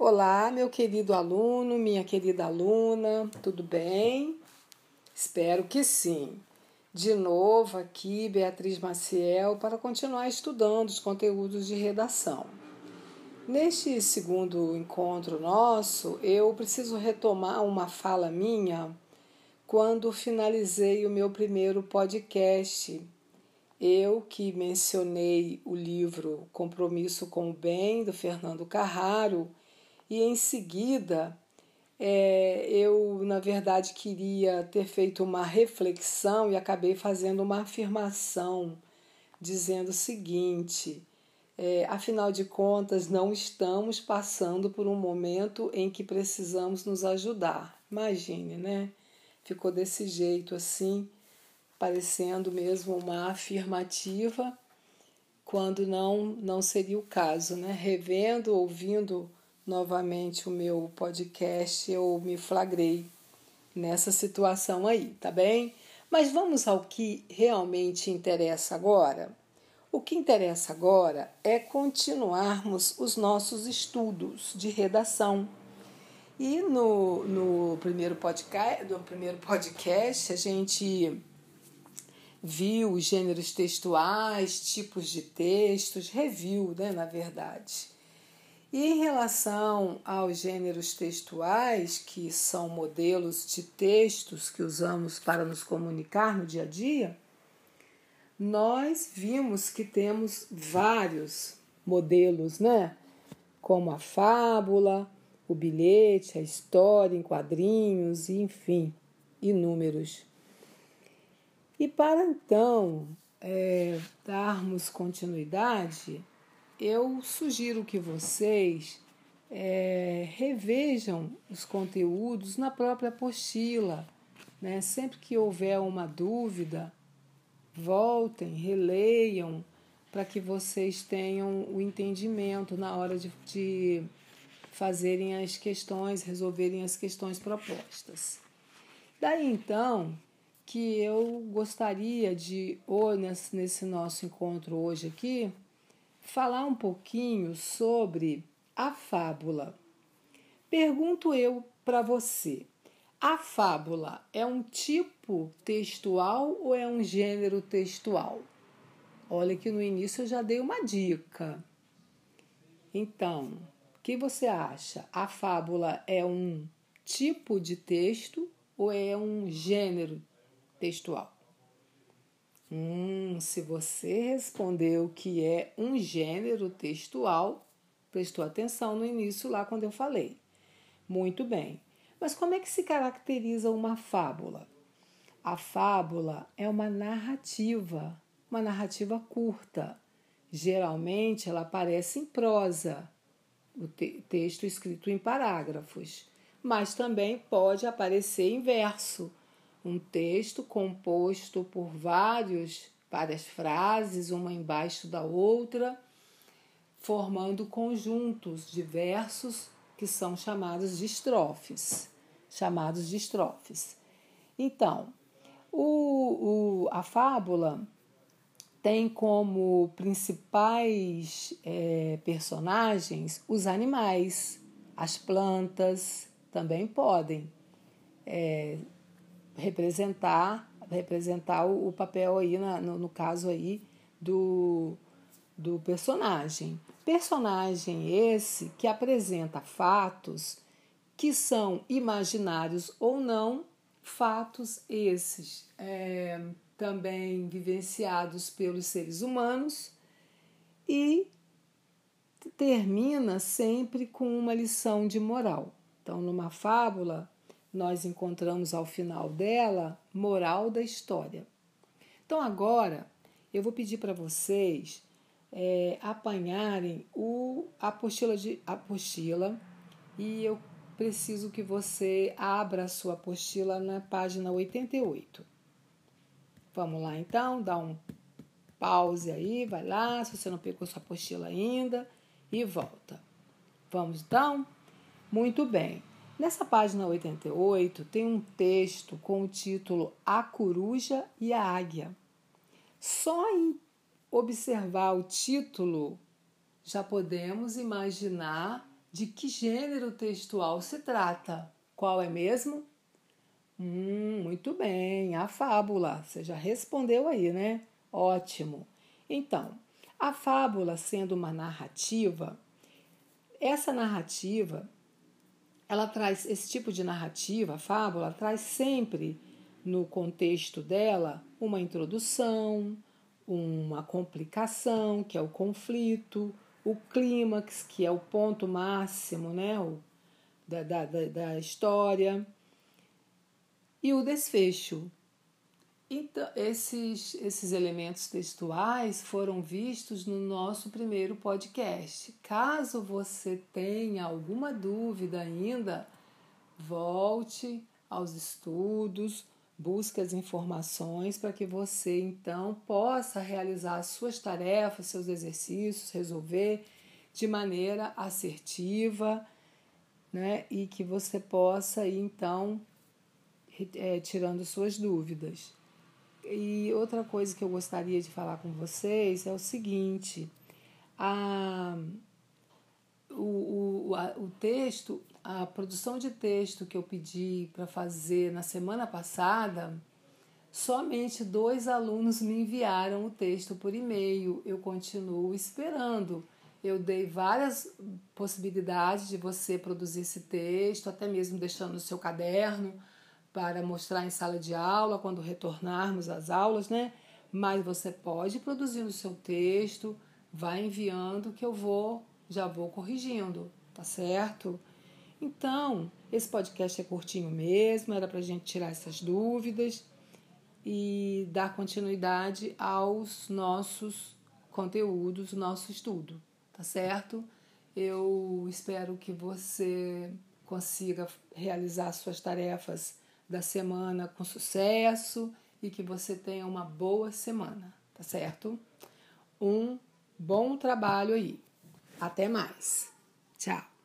Olá, meu querido aluno, minha querida aluna, tudo bem? Espero que sim. De novo aqui, Beatriz Maciel, para continuar estudando os conteúdos de redação. Neste segundo encontro nosso, eu preciso retomar uma fala minha quando finalizei o meu primeiro podcast. Eu que mencionei o livro Compromisso com o Bem, do Fernando Carraro e em seguida é, eu, na verdade, queria ter feito uma reflexão e acabei fazendo uma afirmação, dizendo o seguinte: é, afinal de contas, não estamos passando por um momento em que precisamos nos ajudar. Imagine, né? Ficou desse jeito assim, parecendo mesmo uma afirmativa, quando não, não seria o caso, né? Revendo, ouvindo novamente o meu podcast, eu me flagrei nessa situação aí, tá bem? Mas vamos ao que realmente interessa agora. O que interessa agora é continuarmos os nossos estudos de redação. E no, no, primeiro podcast, no primeiro podcast, a gente viu os gêneros textuais, tipos de textos, review, né, na verdade. E em relação aos gêneros textuais, que são modelos de textos que usamos para nos comunicar no dia a dia, nós vimos que temos vários modelos, né? Como a fábula, o bilhete, a história em quadrinhos, enfim, inúmeros. E para então é, darmos continuidade, eu sugiro que vocês é, revejam os conteúdos na própria apostila. Né? Sempre que houver uma dúvida, voltem, releiam, para que vocês tenham o entendimento na hora de, de fazerem as questões, resolverem as questões propostas. Daí então que eu gostaria de, ou nesse, nesse nosso encontro hoje aqui, falar um pouquinho sobre a fábula. Pergunto eu para você: a fábula é um tipo textual ou é um gênero textual? Olha que no início eu já dei uma dica. Então, o que você acha? A fábula é um tipo de texto ou é um gênero textual? Hum, se você respondeu que é um gênero textual, prestou atenção no início lá quando eu falei. Muito bem. Mas como é que se caracteriza uma fábula? A fábula é uma narrativa, uma narrativa curta. Geralmente ela aparece em prosa, o te texto escrito em parágrafos, mas também pode aparecer em verso, um texto composto por vários, várias frases, uma embaixo da outra, formando conjuntos diversos que são chamados de estrofes, chamados de estrofes. Então, o, o, a fábula tem como principais é, personagens os animais, as plantas também podem é, representar representar o, papel aí na, no, no caso aí do, do personagem. Personagem esse que apresenta fatos que são imaginários ou não, fatos esses é, também vivenciados pelos seres humanos e termina sempre com uma lição de moral. Então, numa fábula, nós encontramos ao final dela moral da história. Então agora eu vou pedir para vocês é, apanharem o apostila de apostila e eu preciso que você abra a sua apostila na página 88. Vamos lá então, dá um pause aí, vai lá, se você não pegou sua apostila ainda e volta. Vamos então? Muito bem. Nessa página 88 tem um texto com o título A Coruja e a Águia. Só em observar o título já podemos imaginar De que gênero textual se trata? Qual é mesmo? Hum, muito bem, a fábula. Você já respondeu aí, né? Ótimo. Então, a fábula sendo uma narrativa, essa narrativa, ela traz esse tipo de narrativa, a fábula traz sempre no contexto dela uma introdução, uma complicação, que é o conflito, o clímax, que é o ponto máximo né, da, da, da história, e o desfecho. Então, esses, esses elementos textuais foram vistos no nosso primeiro podcast. Caso você tenha alguma dúvida ainda, volte aos estudos, Busque as informações para que você então possa realizar as suas tarefas, seus exercícios, resolver de maneira assertiva, né? E que você possa ir, então é, tirando suas dúvidas. E outra coisa que eu gostaria de falar com vocês é o seguinte: a, o, o, a, o texto a produção de texto que eu pedi para fazer na semana passada, somente dois alunos me enviaram o texto por e-mail. Eu continuo esperando. Eu dei várias possibilidades de você produzir esse texto, até mesmo deixando no seu caderno para mostrar em sala de aula quando retornarmos às aulas, né? Mas você pode produzir o seu texto, vai enviando que eu vou, já vou corrigindo, tá certo? Então, esse podcast é curtinho mesmo, era para a gente tirar essas dúvidas e dar continuidade aos nossos conteúdos, nosso estudo, tá certo? Eu espero que você consiga realizar suas tarefas da semana com sucesso e que você tenha uma boa semana, tá certo? Um bom trabalho aí. Até mais. Tchau.